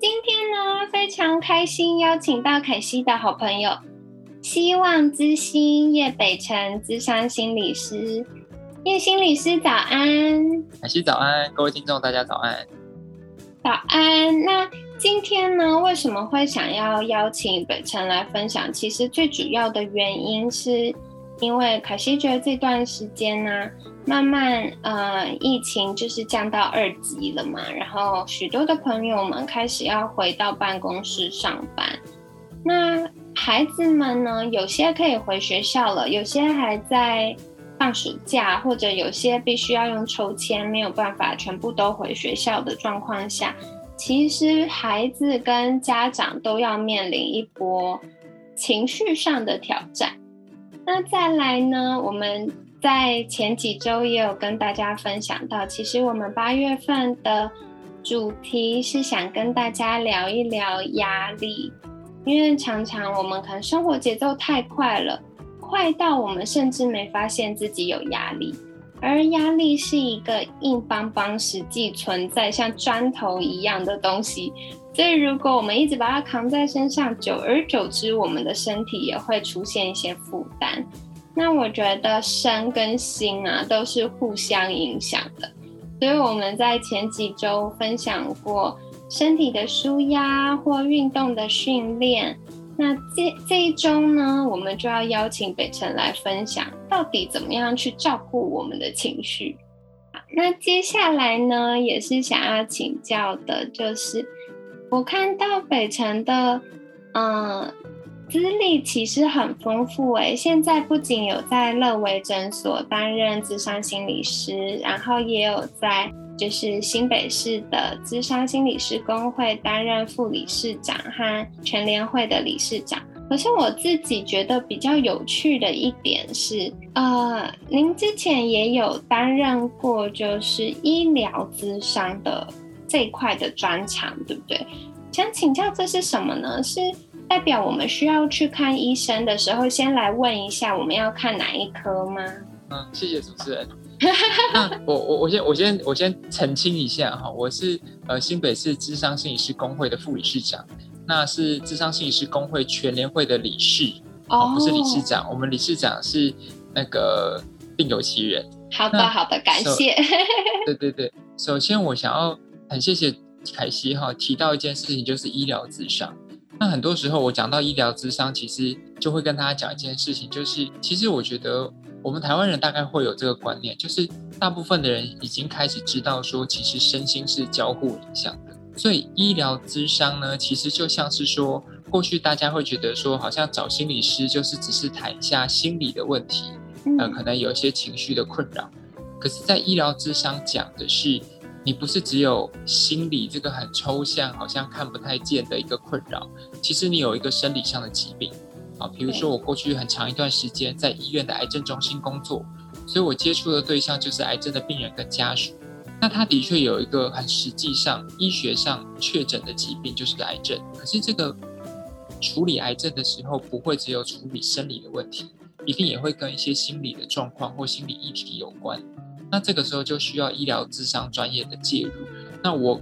今天呢，非常开心邀请到凯西的好朋友，希望之星叶北辰资商心理师，叶心理师早安，凯西早安，各位听众大家早安，早安。那今天呢，为什么会想要邀请北辰来分享？其实最主要的原因是因为凯西觉得这段时间呢。慢慢，呃，疫情就是降到二级了嘛，然后许多的朋友们开始要回到办公室上班。那孩子们呢，有些可以回学校了，有些还在放暑假，或者有些必须要用抽签，没有办法全部都回学校的状况下，其实孩子跟家长都要面临一波情绪上的挑战。那再来呢，我们。在前几周也有跟大家分享到，其实我们八月份的主题是想跟大家聊一聊压力，因为常常我们可能生活节奏太快了，快到我们甚至没发现自己有压力，而压力是一个硬邦邦、实际存在、像砖头一样的东西，所以如果我们一直把它扛在身上，久而久之，我们的身体也会出现一些负担。那我觉得身跟心啊都是互相影响的，所以我们在前几周分享过身体的舒压或运动的训练。那这这一周呢，我们就要邀请北辰来分享到底怎么样去照顾我们的情绪。那接下来呢，也是想要请教的，就是我看到北辰的，嗯。资历其实很丰富诶，现在不仅有在乐维诊所担任智商心理师，然后也有在就是新北市的资商心理师工会担任副理事长和全联会的理事长。可是我自己觉得比较有趣的一点是，呃，您之前也有担任过就是医疗咨商的这一块的专长，对不对？想请教这是什么呢？是？代表我们需要去看医生的时候，先来问一下我们要看哪一科吗？嗯，谢谢主持人。那我我我先我先我先澄清一下哈，我是呃新北市智商心理师工会的副理事长，那是智商心理师工会全联会的理事，哦，不是理事长，我们理事长是那个另有其人。好的好的，感谢。对对对，首先我想要很谢谢凯西哈提到一件事情，就是医疗智商。那很多时候，我讲到医疗智商，其实就会跟大家讲一件事情，就是其实我觉得我们台湾人大概会有这个观念，就是大部分的人已经开始知道说，其实身心是交互影响的。所以医疗咨商呢，其实就像是说，过去大家会觉得说，好像找心理师就是只是谈一下心理的问题，呃，可能有一些情绪的困扰。可是，在医疗咨商讲的是。你不是只有心理这个很抽象，好像看不太见的一个困扰，其实你有一个生理上的疾病啊。比如说，我过去很长一段时间在医院的癌症中心工作，所以我接触的对象就是癌症的病人跟家属。那他的确有一个很实际上医学上确诊的疾病，就是癌症。可是这个处理癌症的时候，不会只有处理生理的问题，一定也会跟一些心理的状况或心理议题有关。那这个时候就需要医疗智商专业的介入。那我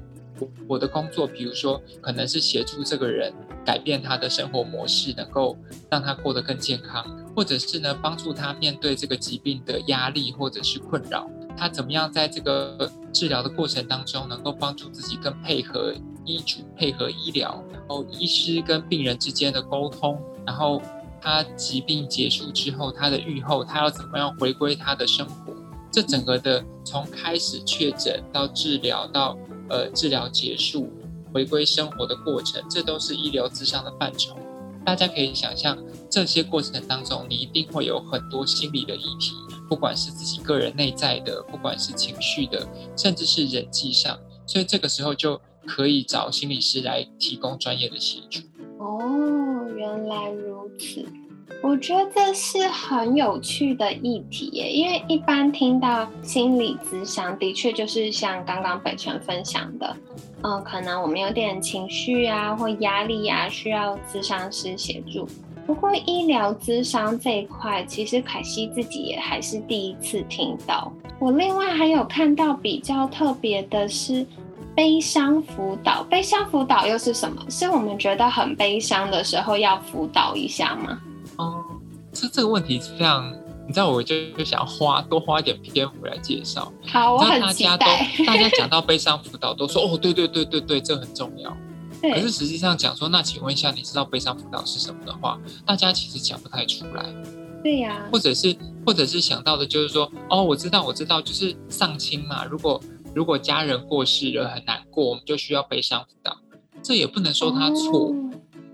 我的工作，比如说可能是协助这个人改变他的生活模式，能够让他过得更健康，或者是呢帮助他面对这个疾病的压力或者是困扰，他怎么样在这个治疗的过程当中能够帮助自己更配合医嘱、配合医疗，然后医师跟病人之间的沟通，然后他疾病结束之后，他的愈后，他要怎么样回归他的生活。这整个的从开始确诊到治疗到呃治疗结束回归生活的过程，这都是医疗智商的范畴。大家可以想象，这些过程当中，你一定会有很多心理的议题，不管是自己个人内在的，不管是情绪的，甚至是人际上。所以这个时候就可以找心理师来提供专业的协助。哦。原来如此。我觉得这是很有趣的议题耶，因为一般听到心理咨商，的确就是像刚刚北辰分享的，嗯，可能我们有点情绪啊或压力啊，需要咨商师协助。不过医疗咨商这一块，其实凯西自己也还是第一次听到。我另外还有看到比较特别的是悲伤辅导，悲伤辅导又是什么？是我们觉得很悲伤的时候要辅导一下吗？哦，这这个问题是非常，你知道，我就就想花多花一点篇幅来介绍。好，我很期待。大家讲到悲伤辅导，都说哦，对对对对对，这很重要。对。可是实际上讲说，那请问一下，你知道悲伤辅导是什么的话，大家其实讲不太出来。对呀。或者是，或者是想到的就是说，哦，我知道，我知道，就是丧亲嘛。如果如果家人过世了很难过，我们就需要悲伤辅导。这也不能说他错。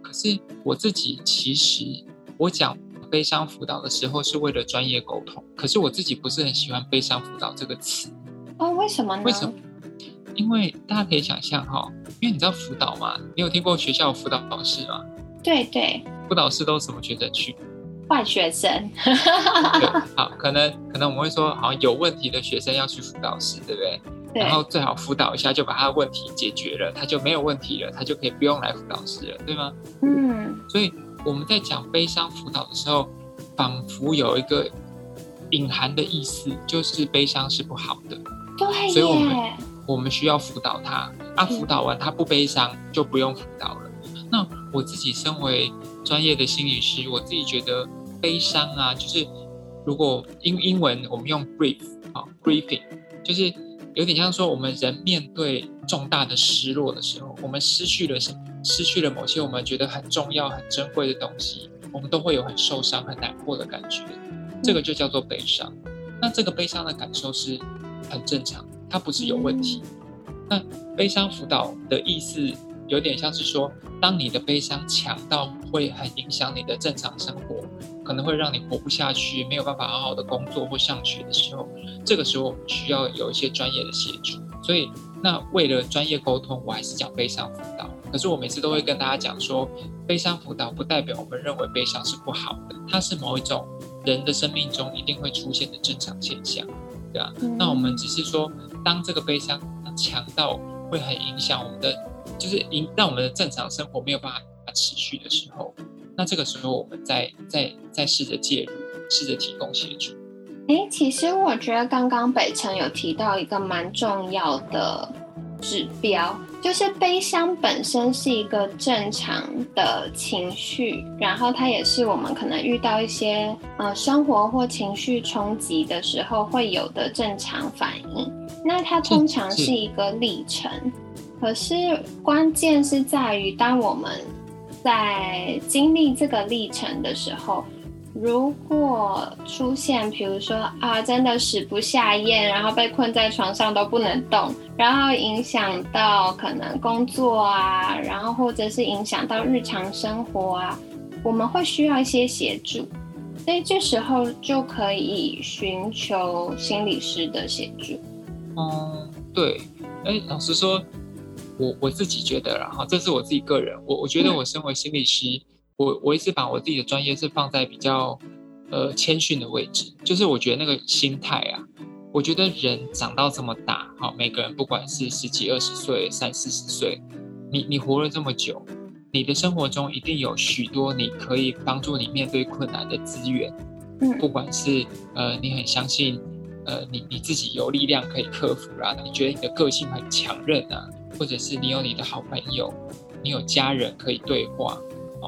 可是我自己其实。我讲悲伤辅导的时候是为了专业沟通，可是我自己不是很喜欢悲伤辅导这个词。哦，为什么呢？为什么？因为大家可以想象哈，因为你知道辅导嘛，你有听过学校辅导老师吗？对对。辅导师都是什么学生去？坏学生。对，好，可能可能我们会说，好像有问题的学生要去辅导室，对不对？对。然后最好辅导一下，就把他的问题解决了，他就没有问题了，他就可以不用来辅导室了，对吗？嗯。所以。我们在讲悲伤辅导的时候，仿佛有一个隐含的意思，就是悲伤是不好的。对，所以我们我们需要辅导他。啊，辅导完他不悲伤，就不用辅导了。那我自己身为专业的心理师，我自己觉得悲伤啊，就是如果英英文我们用 grief 啊，grieving，就是有点像说我们人面对重大的失落的时候，我们失去了什么？失去了某些我们觉得很重要、很珍贵的东西，我们都会有很受伤、很难过的感觉。这个就叫做悲伤。那这个悲伤的感受是很正常，它不是有问题。那悲伤辅导的意思有点像是说，当你的悲伤强到会很影响你的正常生活，可能会让你活不下去，没有办法好好的工作或上学的时候，这个时候我们需要有一些专业的协助。所以，那为了专业沟通，我还是讲悲伤辅导。可是我每次都会跟大家讲说，悲伤辅导不代表我们认为悲伤是不好的，它是某一种人的生命中一定会出现的正常现象，对啊。那我们只是说，当这个悲伤强到会很影响我们的，就是影让我们的正常生活没有办法持续的时候，那这个时候我们再再再试着介入，试着提供协助。哎，其实我觉得刚刚北辰有提到一个蛮重要的指标。就是悲伤本身是一个正常的情绪，然后它也是我们可能遇到一些呃生活或情绪冲击的时候会有的正常反应。那它通常是一个历程，可是关键是在于当我们在经历这个历程的时候。如果出现，比如说啊，真的食不下咽，然后被困在床上都不能动，然后影响到可能工作啊，然后或者是影响到日常生活啊，我们会需要一些协助，所以这时候就可以寻求心理师的协助。嗯，对，哎，老实说，我我自己觉得，然后这是我自己个人，我我觉得我身为心理师。我我一直把我自己的专业是放在比较呃谦逊的位置，就是我觉得那个心态啊，我觉得人长到这么大，好，每个人不管是十几二十岁、三四十岁，你你活了这么久，你的生活中一定有许多你可以帮助你面对困难的资源，嗯，不管是呃你很相信呃你你自己有力量可以克服啦，你觉得你的个性很强韧啊，或者是你有你的好朋友，你有家人可以对话。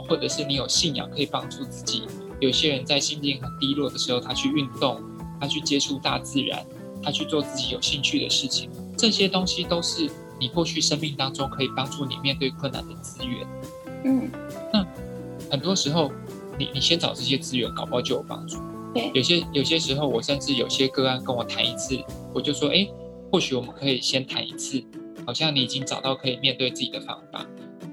或者是你有信仰可以帮助自己。有些人在心境很低落的时候，他去运动，他去接触大自然，他去做自己有兴趣的事情。这些东西都是你过去生命当中可以帮助你面对困难的资源。嗯，那很多时候，你你先找这些资源，搞不好就有帮助。对，有些有些时候，我甚至有些个案跟我谈一次，我就说，哎，或许我们可以先谈一次，好像你已经找到可以面对自己的方法。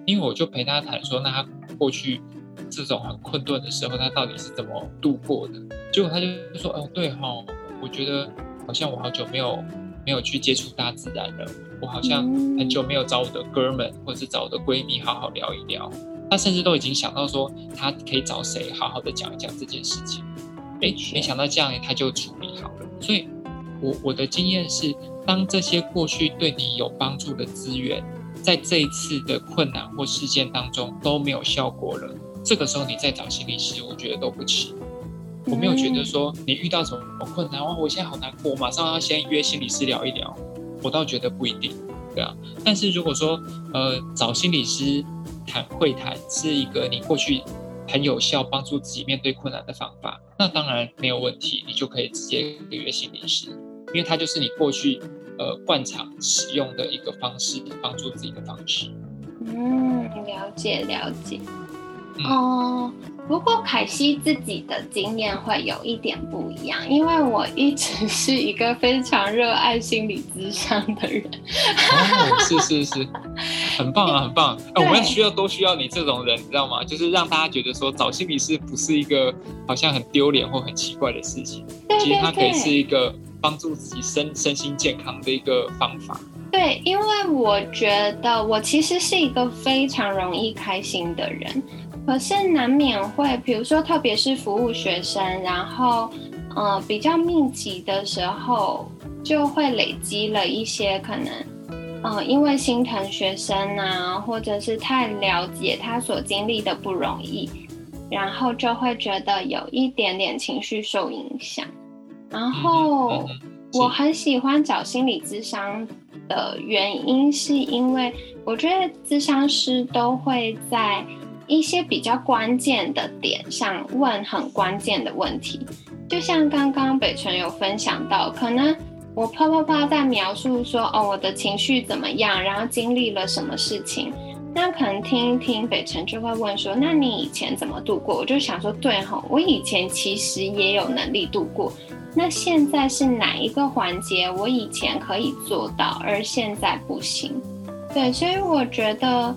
因为我就陪他谈说，那他过去这种很困顿的时候，他到底是怎么度过的？结果他就说：“哦，对哈，我觉得好像我好久没有没有去接触大自然了，我好像很久没有找我的哥们或者是找我的闺蜜好好聊一聊。他甚至都已经想到说他可以找谁好好的讲一讲这件事情。哎，没想到这样他就处理好了。所以，我我的经验是，当这些过去对你有帮助的资源，在这一次的困难或事件当中都没有效果了，这个时候你再找心理师，我觉得都不迟。我没有觉得说你遇到什么困难，哇，我现在好难过，马上要先约心理师聊一聊。我倒觉得不一定，对啊。但是如果说呃找心理师谈会谈是一个你过去很有效帮助自己面对困难的方法，那当然没有问题，你就可以直接约心理师，因为他就是你过去呃惯常使用的一个方式，帮助自己的方式。嗯，了解了解。哦。不过凯西自己的经验会有一点不一样，因为我一直是一个非常热爱心理咨商的人。哦，是是是，很棒啊，很棒！哎，我们需要都需要你这种人，你知道吗？就是让大家觉得说找心理师不是一个好像很丢脸或很奇怪的事情，其实它可以是一个帮助自己身身心健康的一个方法。对，因为我觉得我其实是一个非常容易开心的人。可是难免会，比如说，特别是服务学生，然后，呃，比较密集的时候，就会累积了一些可能，呃，因为心疼学生啊，或者是太了解他所经历的不容易，然后就会觉得有一点点情绪受影响。然后，我很喜欢找心理咨商的原因，是因为我觉得咨商师都会在。一些比较关键的点上问很关键的问题，就像刚刚北辰有分享到，可能我啪啪啪在描述说哦我的情绪怎么样，然后经历了什么事情，那可能听一听北辰就会问说，那你以前怎么度过？我就想说，对哈，我以前其实也有能力度过，那现在是哪一个环节我以前可以做到，而现在不行？对，所以我觉得。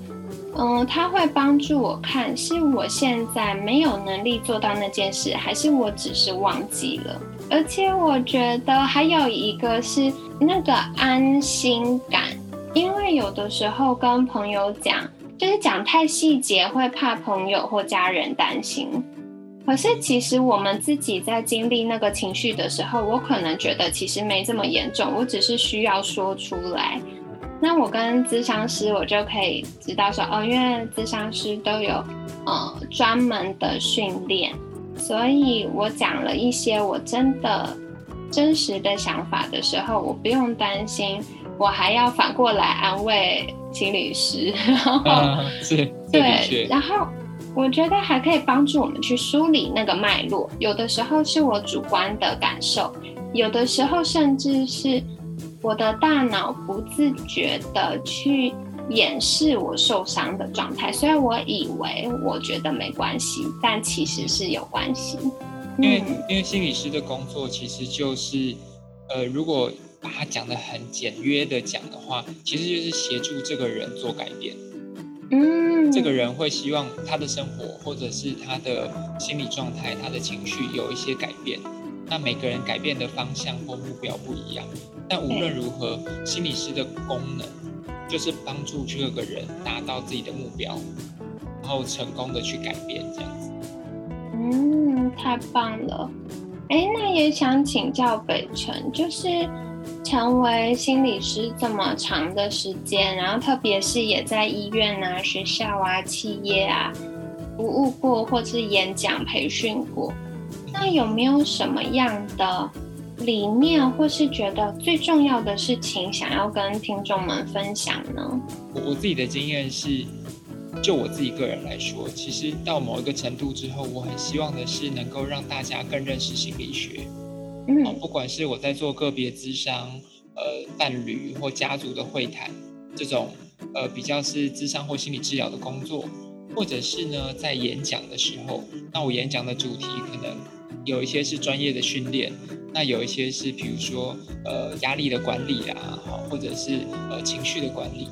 嗯，他会帮助我看，是我现在没有能力做到那件事，还是我只是忘记了？而且我觉得还有一个是那个安心感，因为有的时候跟朋友讲，就是讲太细节，会怕朋友或家人担心。可是其实我们自己在经历那个情绪的时候，我可能觉得其实没这么严重，我只是需要说出来。那我跟咨商师，我就可以知道说，哦，因为咨商师都有呃专门的训练，所以我讲了一些我真的真实的想法的时候，我不用担心，我还要反过来安慰心理师。是，对，然后我觉得还可以帮助我们去梳理那个脉络，有的时候是我主观的感受，有的时候甚至是。我的大脑不自觉的去掩饰我受伤的状态，虽然我以为我觉得没关系，但其实是有关系。因为因为心理师的工作其实就是，呃，如果把它讲的很简约的讲的话，其实就是协助这个人做改变。嗯，这个人会希望他的生活或者是他的心理状态、他的情绪有一些改变。那每个人改变的方向或目标不一样，但无论如何，心理师的功能就是帮助这个人达到自己的目标，然后成功的去改变这样子。嗯，太棒了。哎，那也想请教北辰，就是成为心理师这么长的时间，然后特别是也在医院啊、学校啊、企业啊服务过，或是演讲培训过。那有没有什么样的理念，或是觉得最重要的事情，想要跟听众们分享呢？我我自己的经验是，就我自己个人来说，其实到某一个程度之后，我很希望的是能够让大家更认识心理学。嗯，不管是我在做个别咨商、呃伴侣或家族的会谈这种呃比较是咨商或心理治疗的工作，或者是呢在演讲的时候，那我演讲的主题可能。有一些是专业的训练，那有一些是比如说呃压力的管理啊，或者是呃情绪的管理，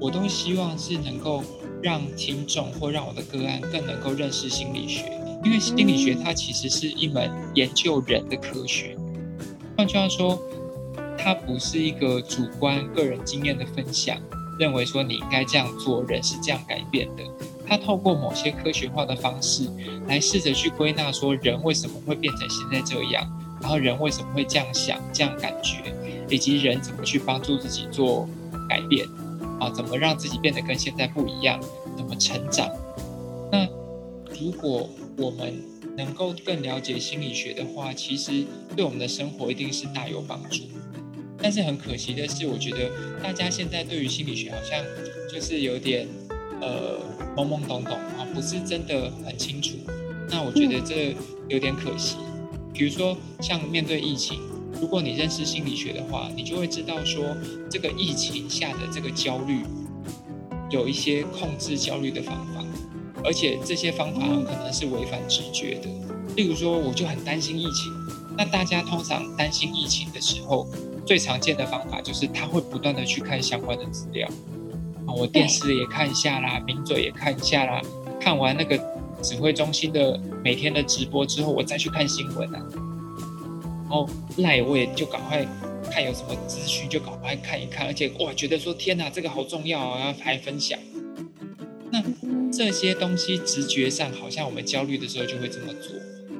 我都希望是能够让听众或让我的个案更能够认识心理学，因为心理学它其实是一门研究人的科学。换句话说，它不是一个主观个人经验的分享，认为说你应该这样做，人是这样改变的。它透过某些科学化的方式来试着去归纳说人为什么会变成现在这样，然后人为什么会这样想、这样感觉，以及人怎么去帮助自己做改变啊，怎么让自己变得跟现在不一样，怎么成长。那如果我们能够更了解心理学的话，其实对我们的生活一定是大有帮助。但是很可惜的是，我觉得大家现在对于心理学好像就是有点呃懵懵懂懂啊，不是真的很清楚。那我觉得这有点可惜。比如说像面对疫情，如果你认识心理学的话，你就会知道说这个疫情下的这个焦虑，有一些控制焦虑的方法，而且这些方法很可能是违反直觉的。例如说，我就很担心疫情，那大家通常担心疫情的时候。最常见的方法就是他会不断的去看相关的资料，啊，我电视也看一下啦，名嘴也看一下啦，看完那个指挥中心的每天的直播之后，我再去看新闻啊，然后赖我也就赶快看有什么资讯就赶快看一看，而且哇觉得说天哪这个好重要啊，要还分享，那这些东西直觉上好像我们焦虑的时候就会这么做。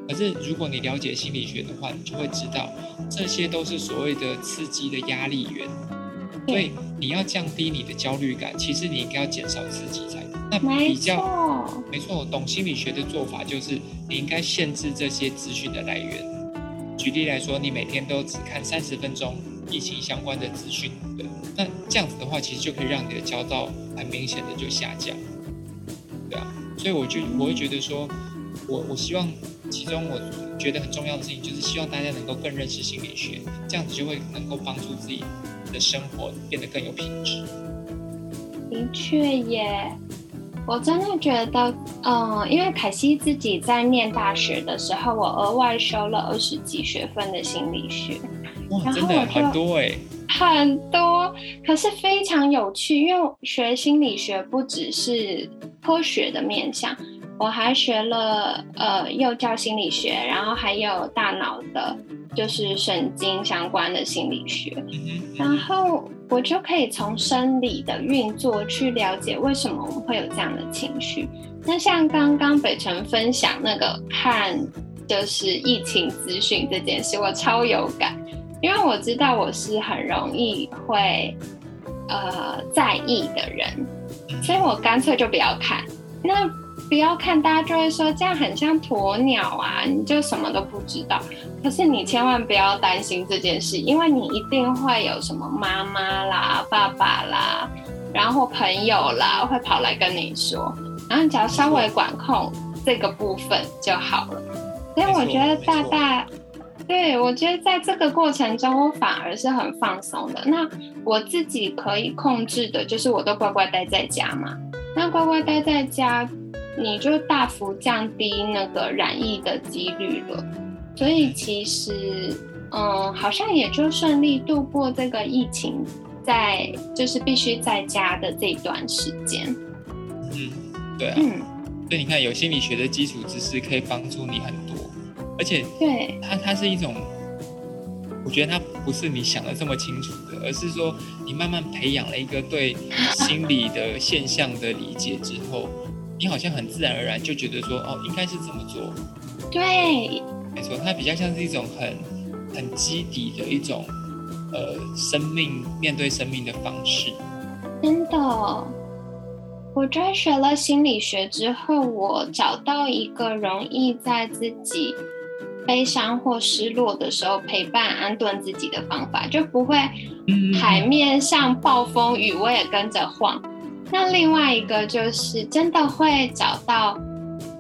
可是，如果你了解心理学的话，你就会知道，这些都是所谓的刺激的压力源。所以，你要降低你的焦虑感，其实你应该要减少刺激才对。那比较没错，懂心理学的做法就是，你应该限制这些资讯的来源。举例来说，你每天都只看三十分钟疫情相关的资讯，对，那这样子的话，其实就可以让你的焦躁很明显的就下降。所以我就我会觉得说，我我希望。其中我觉得很重要的事情，就是希望大家能够更认识心理学，这样子就会能够帮助自己的生活变得更有品质。的确耶，我真的觉得，嗯，因为凯西自己在念大学的时候，我额外修了二十几学分的心理学，哇，真的很多哎，很多，可是非常有趣，因为学心理学不只是科学的面向。我还学了呃幼教心理学，然后还有大脑的，就是神经相关的心理学，然后我就可以从生理的运作去了解为什么我们会有这样的情绪。那像刚刚北辰分享那个看就是疫情资讯这件事，我超有感，因为我知道我是很容易会呃在意的人，所以我干脆就不要看那。不要看，大家就会说这样很像鸵鸟啊，你就什么都不知道。可是你千万不要担心这件事，因为你一定会有什么妈妈啦、爸爸啦，然后朋友啦会跑来跟你说，然后你只要稍微管控这个部分就好了。所以我觉得大大，对我觉得在这个过程中，我反而是很放松的。那我自己可以控制的就是，我都乖乖待在家嘛。那乖乖待在家。你就大幅降低那个染疫的几率了，所以其实，嗯，好像也就顺利度过这个疫情，在就是必须在家的这段时间。嗯，对啊，嗯，所以你看，有心理学的基础知识可以帮助你很多，而且，对它它是一种，我觉得它不是你想的这么清楚的，而是说你慢慢培养了一个对心理的现象的理解之后。你好像很自然而然就觉得说，哦，应该是这么做。对，没错，它比较像是一种很很基底的一种，呃，生命面对生命的方式。真的，我专学了心理学之后，我找到一个容易在自己悲伤或失落的时候陪伴安顿自己的方法，就不会海面上暴风雨我也跟着晃。那另外一个就是真的会找到，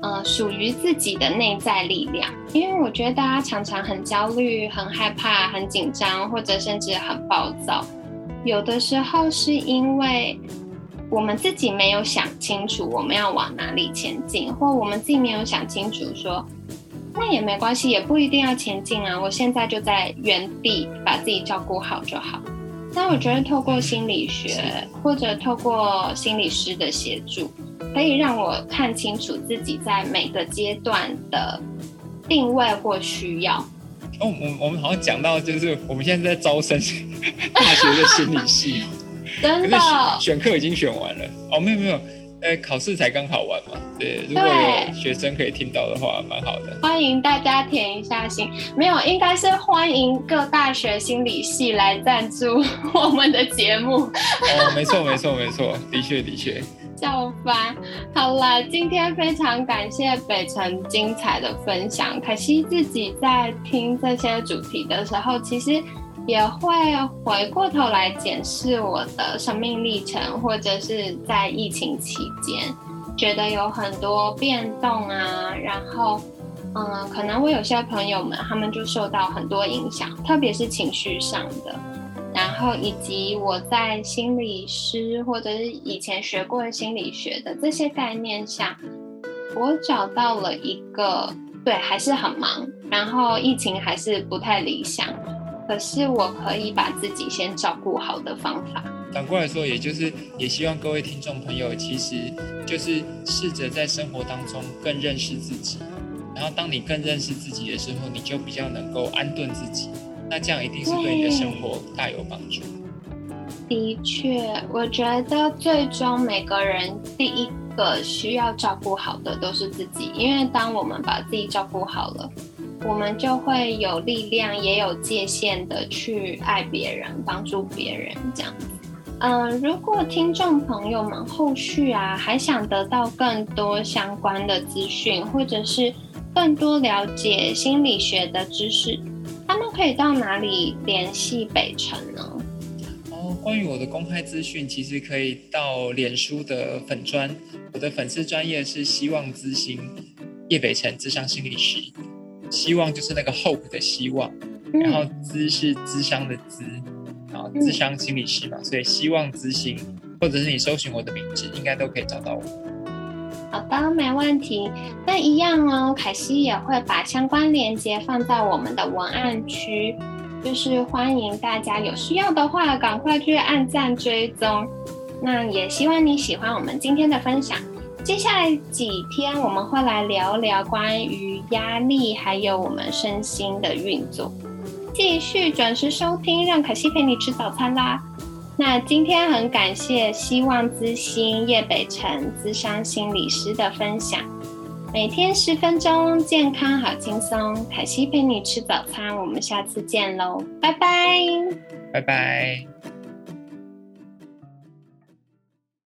呃，属于自己的内在力量。因为我觉得大家常常很焦虑、很害怕、很紧张，或者甚至很暴躁。有的时候是因为我们自己没有想清楚我们要往哪里前进，或我们自己没有想清楚说，那也没关系，也不一定要前进啊。我现在就在原地把自己照顾好就好。那我觉得透过心理学或者透过心理师的协助，可以让我看清楚自己在每个阶段的定位或需要。哦，我我们好像讲到就是我们现在在招生大学的心理系，真的选课已经选完了。哦，没有没有，呃，考试才刚考完嘛，对，如果有学生可以听到的话，蛮好的。欢迎大家填一下心，没有，应该是欢迎各大学心理系来赞助我们的节目。哦，没错，没错，没错，的确，的确。笑翻，好了，今天非常感谢北辰精彩的分享。可惜自己在听这些主题的时候，其实。也会回过头来检视我的生命历程，或者是在疫情期间，觉得有很多变动啊，然后，嗯，可能我有些朋友们他们就受到很多影响，特别是情绪上的，然后以及我在心理师或者是以前学过心理学的这些概念下，我找到了一个对还是很忙，然后疫情还是不太理想。可是我可以把自己先照顾好的方法。反过来说，也就是也希望各位听众朋友，其实就是试着在生活当中更认识自己。然后，当你更认识自己的时候，你就比较能够安顿自己。那这样一定是对你的生活大有帮助。的确，我觉得最终每个人第一个需要照顾好的都是自己，因为当我们把自己照顾好了。我们就会有力量，也有界限的去爱别人、帮助别人这样。嗯，如果听众朋友们后续啊还想得到更多相关的资讯，或者是更多了解心理学的知识，他们可以到哪里联系北辰呢？哦，关于我的公开资讯，其实可以到脸书的粉专，我的粉丝专业是希望之星叶北辰智商心理师。希望就是那个 hope 的希望，然后资是资商的资，然后资商心理师嘛，所以希望资心，或者是你搜寻我的名字，应该都可以找到我。好的，没问题。那一样哦，凯西也会把相关链接放在我们的文案区，就是欢迎大家有需要的话，赶快去按赞追踪。那也希望你喜欢我们今天的分享。接下来几天我们会来聊聊关于压力，还有我们身心的运作。继续准时收听，让凯西陪你吃早餐啦。那今天很感谢希望之星叶北辰资商心理师的分享。每天十分钟，健康好轻松。凯西陪你吃早餐，我们下次见喽，拜拜，拜拜。